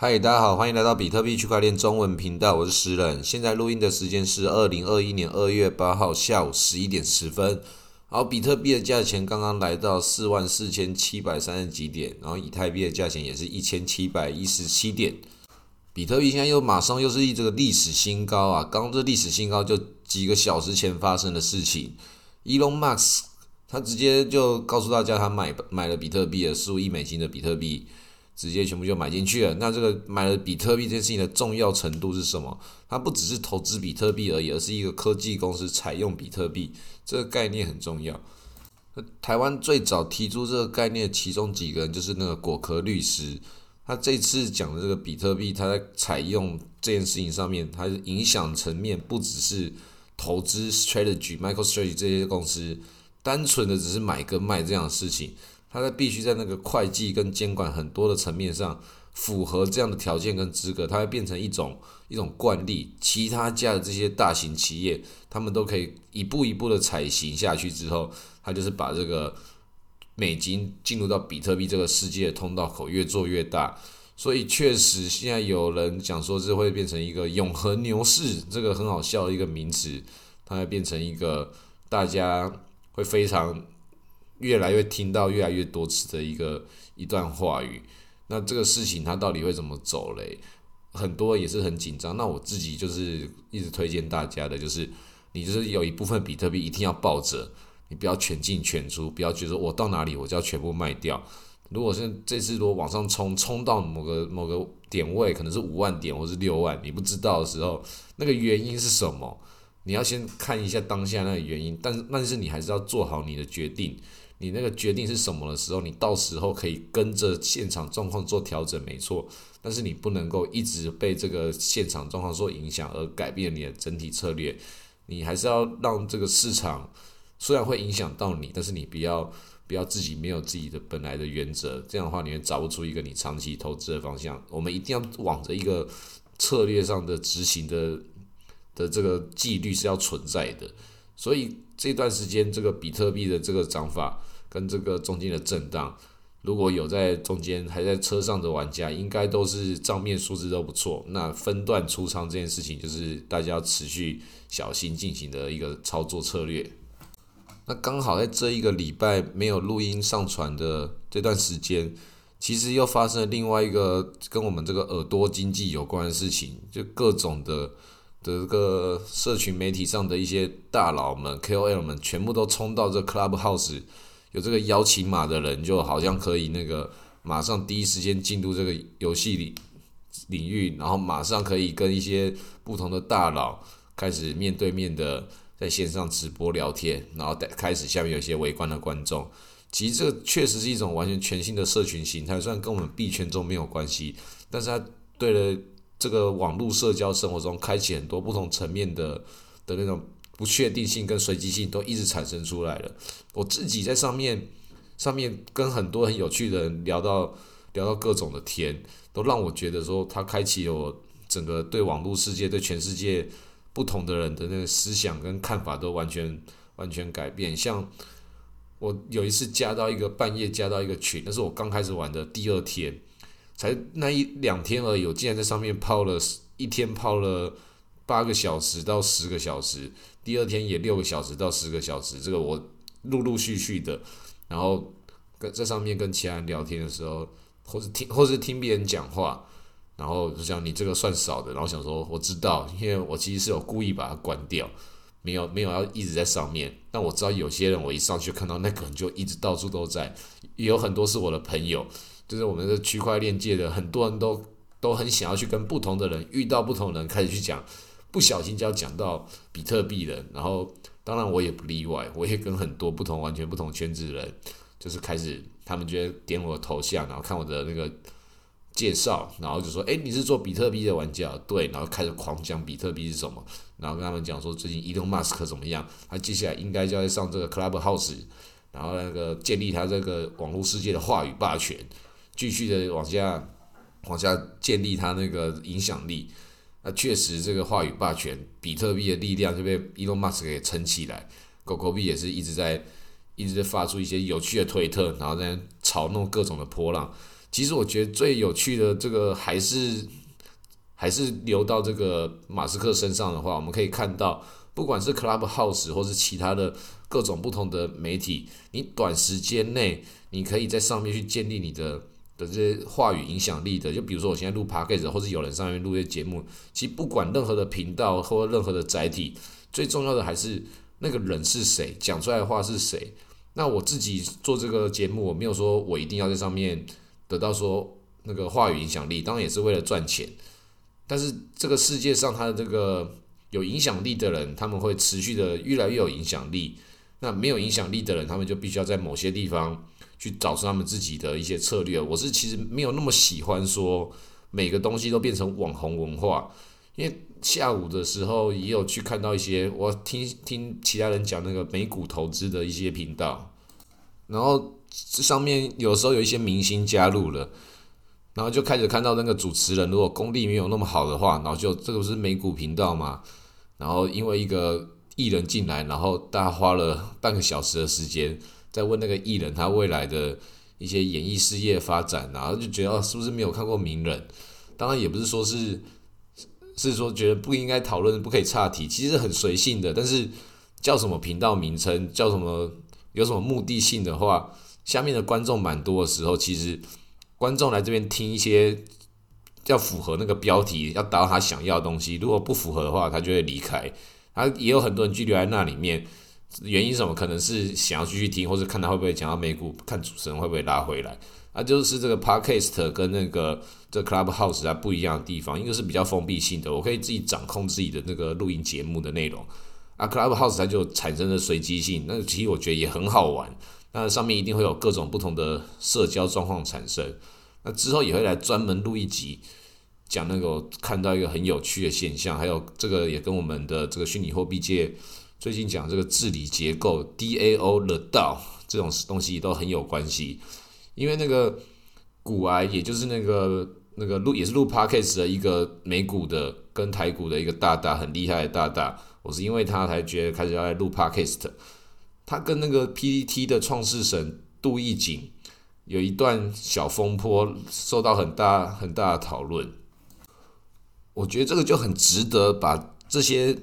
嗨，大家好，欢迎来到比特币区块链中文频道，我是石人。现在录音的时间是二零二一年二月八号下午十一点十分。好，比特币的价钱刚刚来到四万四千七百三十几点，然后以太币的价钱也是一千七百一十七点。比特币现在又马上又是一这个历史新高啊！刚这历史新高就几个小时前发生的事情，Elon Musk 他直接就告诉大家他买买了比特币的数亿美金的比特币。直接全部就买进去了。那这个买了比特币这件事情的重要程度是什么？它不只是投资比特币而已，而是一个科技公司采用比特币这个概念很重要。台湾最早提出这个概念，其中几个人就是那个果壳律师。他这次讲的这个比特币，他在采用这件事情上面，它影响层面不只是投资 strategy、MicroStrategy 这些公司，单纯的只是买跟卖这样的事情。它在必须在那个会计跟监管很多的层面上符合这样的条件跟资格，它会变成一种一种惯例。其他家的这些大型企业，他们都可以一步一步的采行下去之后，它就是把这个美金进入到比特币这个世界的通道口越做越大。所以确实现在有人讲说这会变成一个永恒牛市，这个很好笑的一个名词，它会变成一个大家会非常。越来越听到越来越多次的一个一段话语，那这个事情它到底会怎么走嘞？很多也是很紧张。那我自己就是一直推荐大家的，就是你就是有一部分比特币一定要抱着，你不要全进全出，不要觉得我到哪里我就要全部卖掉。如果是这次如果往上冲，冲到某个某个点位，可能是五万点或是六万，你不知道的时候，那个原因是什么？你要先看一下当下那个原因，但是但是你还是要做好你的决定。你那个决定是什么的时候，你到时候可以跟着现场状况做调整，没错。但是你不能够一直被这个现场状况所影响而改变你的整体策略。你还是要让这个市场虽然会影响到你，但是你不要不要自己没有自己的本来的原则，这样的话你会找不出一个你长期投资的方向。我们一定要往着一个策略上的执行的的这个纪律是要存在的。所以这段时间这个比特币的这个涨法。跟这个中间的震荡，如果有在中间还在车上的玩家，应该都是账面数字都不错。那分段出仓这件事情，就是大家要持续小心进行的一个操作策略。那刚好在这一个礼拜没有录音上传的这段时间，其实又发生了另外一个跟我们这个耳朵经济有关的事情，就各种的的的这个社群媒体上的一些大佬们、KOL 们，全部都冲到这 Clubhouse。有这个邀请码的人，就好像可以那个马上第一时间进入这个游戏里领域，然后马上可以跟一些不同的大佬开始面对面的在线上直播聊天，然后开始下面有一些围观的观众。其实这确实是一种完全全新的社群形态，虽然跟我们币圈中没有关系，但是它对了这个网络社交生活中开启很多不同层面的的那种。不确定性跟随机性都一直产生出来了。我自己在上面上面跟很多很有趣的人聊到聊到各种的天，都让我觉得说，他开启了我整个对网络世界、对全世界不同的人的那个思想跟看法都完全完全改变。像我有一次加到一个半夜加到一个群，那是我刚开始玩的第二天，才那一两天而已，竟然在上面泡了一天泡了八个小时到十个小时。第二天也六个小时到十个小时，这个我陆陆续续的，然后跟在上面跟其他人聊天的时候，或是听或是听别人讲话，然后就讲你这个算少的，然后想说我知道，因为我其实是有故意把它关掉，没有没有要一直在上面，但我知道有些人我一上去看到那个人就一直到处都在，有很多是我的朋友，就是我们的区块链界的很多人都都很想要去跟不同的人遇到不同人开始去讲。不小心就要讲到比特币了，然后当然我也不例外，我也跟很多不同、完全不同圈子的人，就是开始他们觉得点我头像，然后看我的那个介绍，然后就说：“哎，你是做比特币的玩家？”对，然后开始狂讲比特币是什么，然后跟他们讲说最近 Elon Musk 怎么样，他接下来应该就要上这个 Clubhouse，然后那个建立他这个网络世界的话语霸权，继续的往下往下建立他那个影响力。那确实，这个话语霸权，比特币的力量就被 Elon Musk 给撑起来。狗狗币也是一直在一直在发出一些有趣的推特，然后在嘲弄各种的波浪。其实我觉得最有趣的这个还是还是留到这个马斯克身上的话，我们可以看到，不管是 Clubhouse 或是其他的各种不同的媒体，你短时间内你可以在上面去建立你的的这些话语影响力的。就比如说我现在录 Package，或者有人上面录一些节目，其实不管任何的频道或任何的载体，最重要的还是那个人是谁，讲出来的话是谁。那我自己做这个节目，我没有说我一定要在上面得到说那个话语影响力，当然也是为了赚钱。但是这个世界上，他的这个有影响力的人，他们会持续的越来越有影响力。那没有影响力的人，他们就必须要在某些地方去找出他们自己的一些策略。我是其实没有那么喜欢说每个东西都变成网红文化，因为下午的时候也有去看到一些，我听听其他人讲那个美股投资的一些频道。然后这上面有时候有一些明星加入了，然后就开始看到那个主持人如果功力没有那么好的话，然后就这个不是美股频道嘛，然后因为一个艺人进来，然后大家花了半个小时的时间在问那个艺人他未来的一些演艺事业发展，然后就觉得是不是没有看过名人？当然也不是说是是说觉得不应该讨论，不可以岔题，其实很随性的，但是叫什么频道名称，叫什么？有什么目的性的话，下面的观众蛮多的时候，其实观众来这边听一些要符合那个标题，要达到他想要的东西。如果不符合的话，他就会离开。啊也有很多人拘留在那里面，原因什么？可能是想要继续听，或者看他会不会讲到美股，看主持人会不会拉回来。啊，就是这个 podcast 跟那个这 clubhouse 它不一样的地方，一个是比较封闭性的，我可以自己掌控自己的那个录音节目的内容。啊，Clubhouse 它就产生了随机性，那其实我觉得也很好玩。那上面一定会有各种不同的社交状况产生。那之后也会来专门录一集，讲那个看到一个很有趣的现象，还有这个也跟我们的这个虚拟货币界最近讲这个治理结构 DAO 的道这种东西都很有关系。因为那个股癌，也就是那个那个录也是录 Podcast 的一个美股的跟台股的一个大大很厉害的大大。我是因为他才觉得开始要来录 podcast。他跟那个 PPT 的创始神杜义景有一段小风波，受到很大很大的讨论。我觉得这个就很值得把这些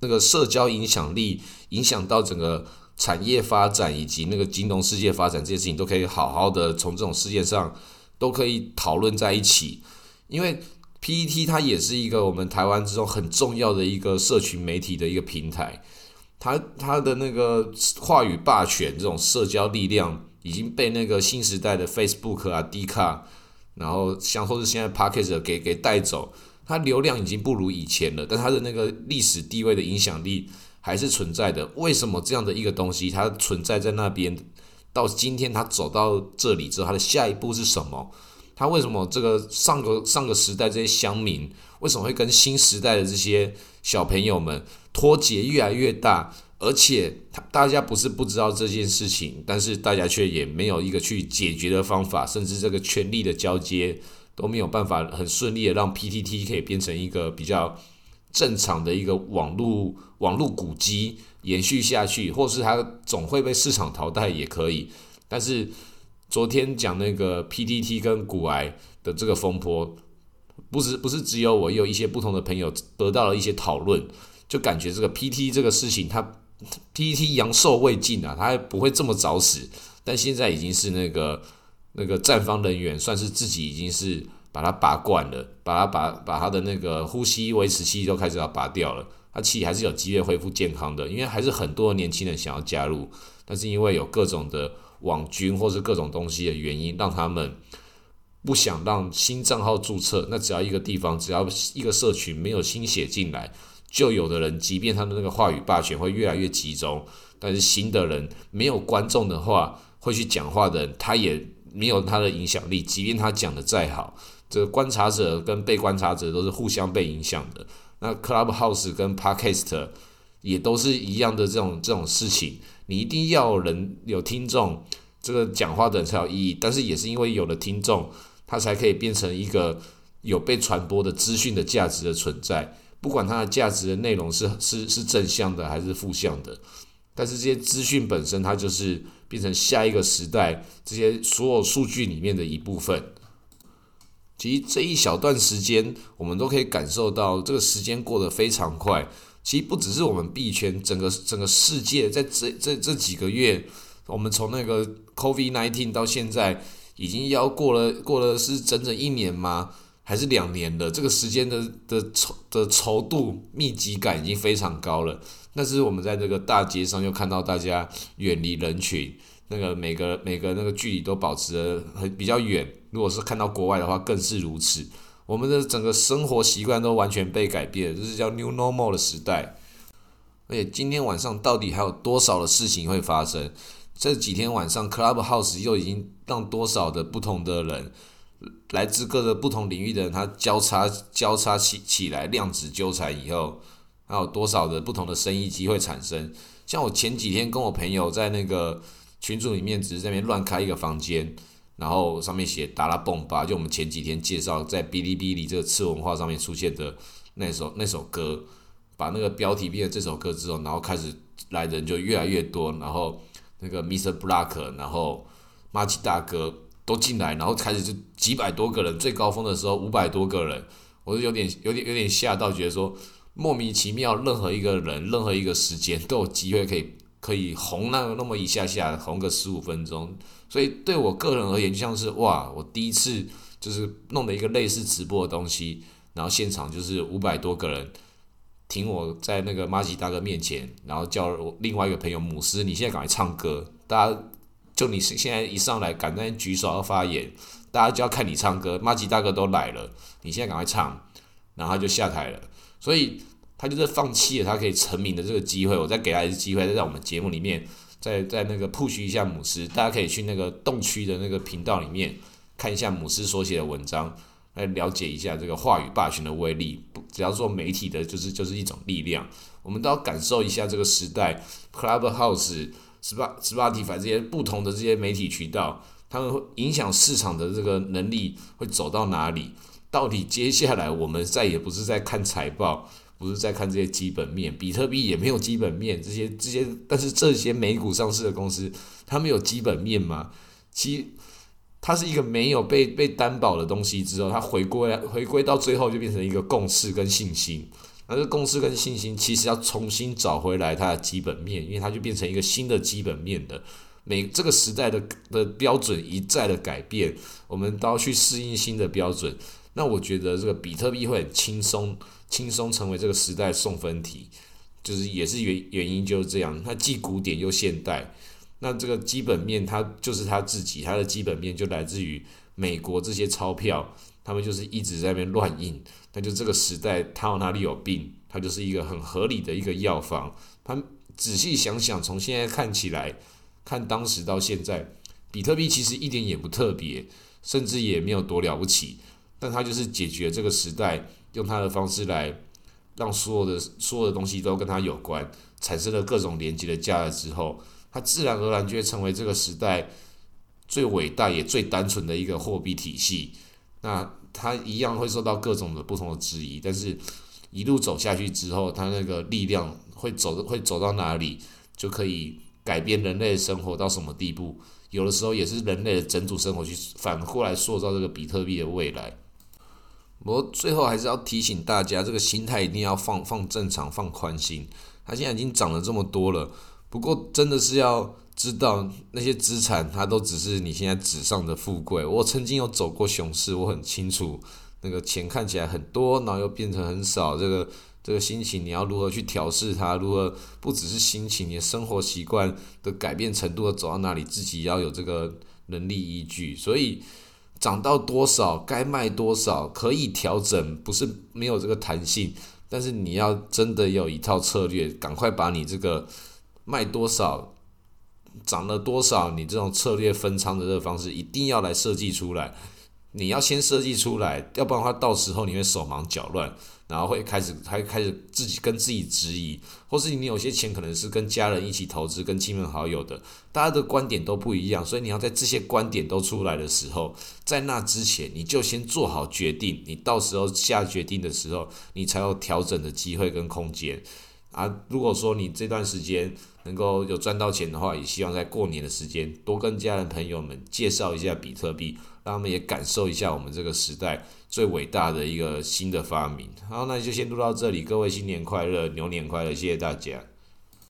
那个社交影响力影响到整个产业发展以及那个金融世界发展这些事情，都可以好好的从这种事件上都可以讨论在一起，因为。PET 它也是一个我们台湾之中很重要的一个社群媒体的一个平台，它它的那个话语霸权这种社交力量已经被那个新时代的 Facebook 啊、D 卡，然后像或是现在 p a c k e t 给给带走，它流量已经不如以前了，但它的那个历史地位的影响力还是存在的。为什么这样的一个东西它存在在那边，到今天它走到这里之后，它的下一步是什么？他为什么这个上个上个时代这些乡民为什么会跟新时代的这些小朋友们脱节越来越大？而且大家不是不知道这件事情，但是大家却也没有一个去解决的方法，甚至这个权力的交接都没有办法很顺利的让 PTT 可以变成一个比较正常的一个网络网络古迹延续下去，或是它总会被市场淘汰也可以，但是。昨天讲那个 PTT 跟骨癌的这个风波，不是不是只有我，有一些不同的朋友得到了一些讨论，就感觉这个 PT 这个事情，它 PTT 阳寿未尽啊，它不会这么早死，但现在已经是那个那个站方人员算是自己已经是把它拔罐了，把它把把他的那个呼吸维持器都开始要拔掉了，他其实还是有机会恢复健康的，因为还是很多年轻人想要加入，但是因为有各种的。网军或是各种东西的原因，让他们不想让新账号注册。那只要一个地方，只要一个社群没有新血进来，就有的人，即便他的那个话语霸权会越来越集中，但是新的人没有观众的话，会去讲话的人，他也没有他的影响力。即便他讲的再好，这个观察者跟被观察者都是互相被影响的。那 Clubhouse 跟 Podcast 也都是一样的这种这种事情。你一定要人有听众，这个讲话的人才有意义。但是也是因为有了听众，它才可以变成一个有被传播的资讯的价值的存在。不管它的价值的内容是是是正向的还是负向的，但是这些资讯本身，它就是变成下一个时代这些所有数据里面的一部分。其实这一小段时间，我们都可以感受到这个时间过得非常快。其实不只是我们币圈，整个整个世界在这这这几个月，我们从那个 COVID nineteen 到现在，已经要过了过了是整整一年吗？还是两年了？这个时间的的稠的稠度密集感已经非常高了。但是我们在这个大街上又看到大家远离人群。那个每个每个那个距离都保持的很比较远，如果是看到国外的话，更是如此。我们的整个生活习惯都完全被改变，这是叫 New Normal 的时代。而且今天晚上到底还有多少的事情会发生？这几天晚上 Clubhouse 又已经让多少的不同的人，来自各个不同领域的人，他交叉交叉起起来，量子纠缠以后，还有多少的不同的生意机会产生？像我前几天跟我朋友在那个。群组里面只是在那边乱开一个房间，然后上面写达拉蹦吧，就我们前几天介绍在哔哩哔哩这个次文化上面出现的那首那首歌，把那个标题变成这首歌之后，然后开始来人就越来越多，然后那个 Mr. Black，然后马吉大哥都进来，然后开始就几百多个人，最高峰的时候五百多个人，我就有点有点有点吓到，觉得说莫名其妙，任何一个人，任何一个时间都有机会可以。可以红那那么一下下，红个十五分钟，所以对我个人而言，就像是哇，我第一次就是弄的一个类似直播的东西，然后现场就是五百多个人听我在那个马吉大哥面前，然后叫我另外一个朋友姆斯，你现在赶快唱歌，大家就你现现在一上来敢在举手要发言，大家就要看你唱歌，马吉大哥都来了，你现在赶快唱，然后他就下台了，所以。他就是放弃了他可以成名的这个机会，我再给他一次机会，在我们节目里面，再在那个 push 一下姆斯，大家可以去那个洞区的那个频道里面看一下姆斯所写的文章，来了解一下这个话语霸权的威力。不，只要做媒体的，就是就是一种力量，我们都要感受一下这个时代，Clubhouse、Spa、Spotify 这些不同的这些媒体渠道，他们会影响市场的这个能力会走到哪里？到底接下来我们再也不是在看财报。不是在看这些基本面，比特币也没有基本面，这些这些，但是这些美股上市的公司，他们有基本面吗？其它是一个没有被被担保的东西之后，它回归回归到最后就变成一个共识跟信心，那这公司跟信心其实要重新找回来它的基本面，因为它就变成一个新的基本面的每这个时代的的标准一再的改变，我们都要去适应新的标准。那我觉得这个比特币会很轻松。轻松成为这个时代送分题，就是也是原原因就是这样，它既古典又现代。那这个基本面，它就是它自己，它的基本面就来自于美国这些钞票，他们就是一直在那边乱印。那就这个时代，它哪里有病，它就是一个很合理的一个药方。他仔细想想，从现在看起来，看当时到现在，比特币其实一点也不特别，甚至也没有多了不起，但它就是解决这个时代。用他的方式来让所有的所有的东西都跟他有关，产生了各种连接的价值之后，它自然而然就会成为这个时代最伟大也最单纯的一个货币体系。那它一样会受到各种的不同的质疑，但是一路走下去之后，它那个力量会走会走到哪里，就可以改变人类生活到什么地步？有的时候也是人类的整组生活去反过来塑造这个比特币的未来。不过最后还是要提醒大家，这个心态一定要放放正常、放宽心。它现在已经涨了这么多了，不过真的是要知道那些资产，它都只是你现在纸上的富贵。我曾经有走过熊市，我很清楚那个钱看起来很多，然后又变成很少。这个这个心情，你要如何去调试它？如何不只是心情，你的生活习惯的改变程度走到哪里，自己要有这个能力依据。所以。涨到多少该卖多少，可以调整，不是没有这个弹性。但是你要真的有一套策略，赶快把你这个卖多少，涨了多少，你这种策略分仓的这个方式，一定要来设计出来。你要先设计出来，要不然的话，到时候你会手忙脚乱。然后会开始，还开始自己跟自己质疑，或是你有些钱可能是跟家人一起投资，跟亲朋好友的，大家的观点都不一样，所以你要在这些观点都出来的时候，在那之前你就先做好决定，你到时候下决定的时候，你才有调整的机会跟空间。啊，如果说你这段时间能够有赚到钱的话，也希望在过年的时间多跟家人朋友们介绍一下比特币，让他们也感受一下我们这个时代最伟大的一个新的发明。好，那就先录到这里，各位新年快乐，牛年快乐，谢谢大家。